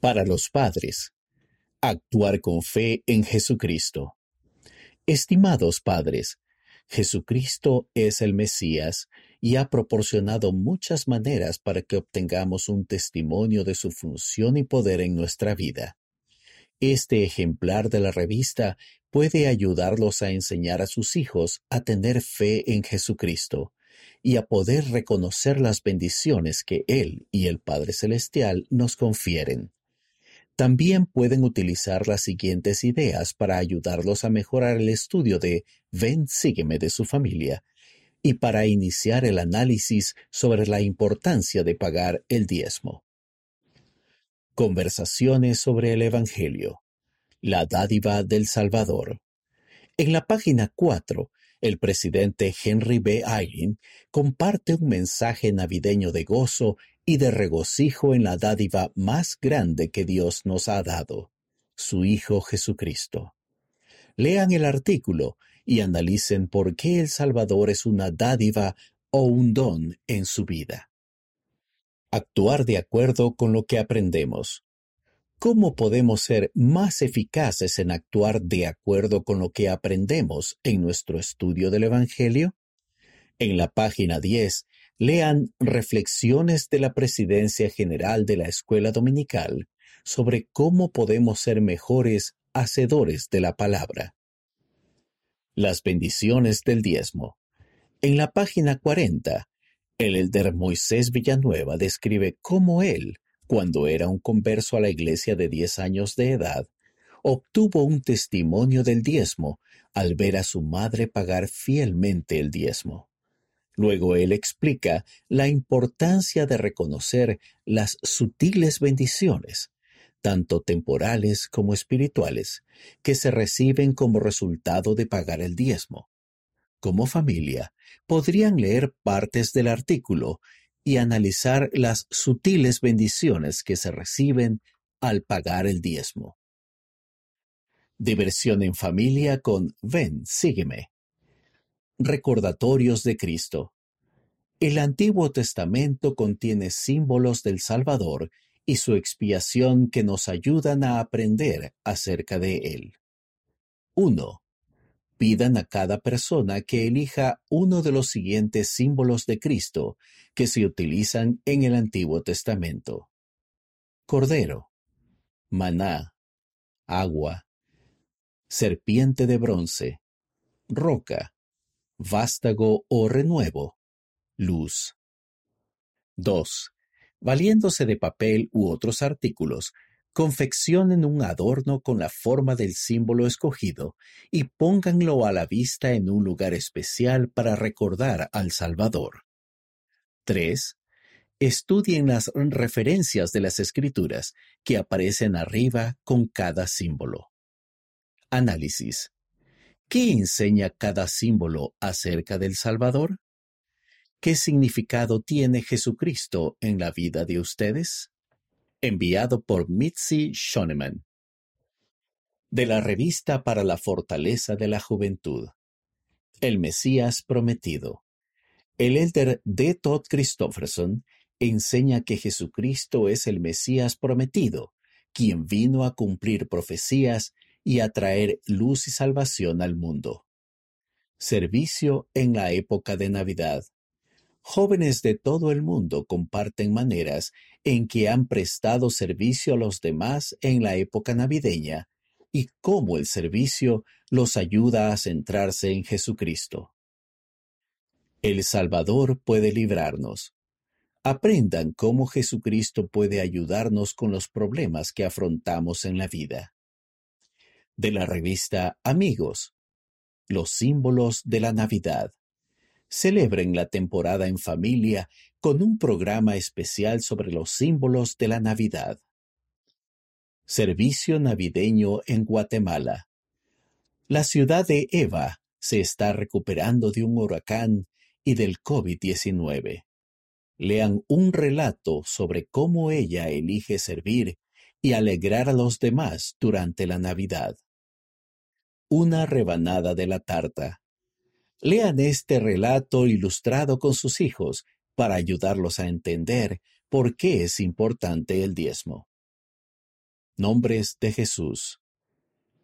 Para los padres, actuar con fe en Jesucristo. Estimados padres, Jesucristo es el Mesías y ha proporcionado muchas maneras para que obtengamos un testimonio de su función y poder en nuestra vida. Este ejemplar de la revista puede ayudarlos a enseñar a sus hijos a tener fe en Jesucristo y a poder reconocer las bendiciones que Él y el Padre Celestial nos confieren. También pueden utilizar las siguientes ideas para ayudarlos a mejorar el estudio de Ven, sígueme de su familia y para iniciar el análisis sobre la importancia de pagar el diezmo. Conversaciones sobre el Evangelio. La dádiva del Salvador. En la página 4, el presidente Henry B. Eyring comparte un mensaje navideño de gozo y de regocijo en la dádiva más grande que Dios nos ha dado, su Hijo Jesucristo. Lean el artículo y analicen por qué el Salvador es una dádiva o un don en su vida. Actuar de acuerdo con lo que aprendemos. ¿Cómo podemos ser más eficaces en actuar de acuerdo con lo que aprendemos en nuestro estudio del Evangelio? En la página 10, lean Reflexiones de la Presidencia General de la Escuela Dominical sobre cómo podemos ser mejores hacedores de la palabra. Las bendiciones del diezmo. En la página 40, el elder Moisés Villanueva describe cómo él, cuando era un converso a la iglesia de 10 años de edad, obtuvo un testimonio del diezmo al ver a su madre pagar fielmente el diezmo. Luego él explica la importancia de reconocer las sutiles bendiciones, tanto temporales como espirituales, que se reciben como resultado de pagar el diezmo. Como familia, podrían leer partes del artículo y analizar las sutiles bendiciones que se reciben al pagar el diezmo. Diversión en familia con Ven, sígueme. Recordatorios de Cristo. El Antiguo Testamento contiene símbolos del Salvador y su expiación que nos ayudan a aprender acerca de Él. 1. Pidan a cada persona que elija uno de los siguientes símbolos de Cristo que se utilizan en el Antiguo Testamento. Cordero, maná, agua, serpiente de bronce, roca, vástago o renuevo, luz. 2. Valiéndose de papel u otros artículos, confeccionen un adorno con la forma del símbolo escogido y pónganlo a la vista en un lugar especial para recordar al Salvador. 3. Estudien las referencias de las escrituras que aparecen arriba con cada símbolo. Análisis. ¿Qué enseña cada símbolo acerca del Salvador? ¿Qué significado tiene Jesucristo en la vida de ustedes? Enviado por Mitzi Shoneman. De la revista para la fortaleza de la juventud. El Mesías prometido. El elder D. Todd Christofferson enseña que Jesucristo es el Mesías prometido, quien vino a cumplir profecías y a traer luz y salvación al mundo. Servicio en la época de Navidad. Jóvenes de todo el mundo comparten maneras en que han prestado servicio a los demás en la época navideña y cómo el servicio los ayuda a centrarse en Jesucristo. El Salvador puede librarnos. Aprendan cómo Jesucristo puede ayudarnos con los problemas que afrontamos en la vida. De la revista Amigos. Los símbolos de la Navidad. Celebren la temporada en familia con un programa especial sobre los símbolos de la Navidad. Servicio navideño en Guatemala. La ciudad de Eva se está recuperando de un huracán y del COVID-19. Lean un relato sobre cómo ella elige servir y alegrar a los demás durante la Navidad. Una rebanada de la tarta. Lean este relato ilustrado con sus hijos para ayudarlos a entender por qué es importante el diezmo. Nombres de Jesús.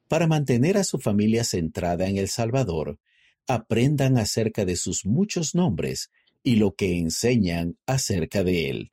Para mantener a su familia centrada en el Salvador, aprendan acerca de sus muchos nombres y lo que enseñan acerca de Él.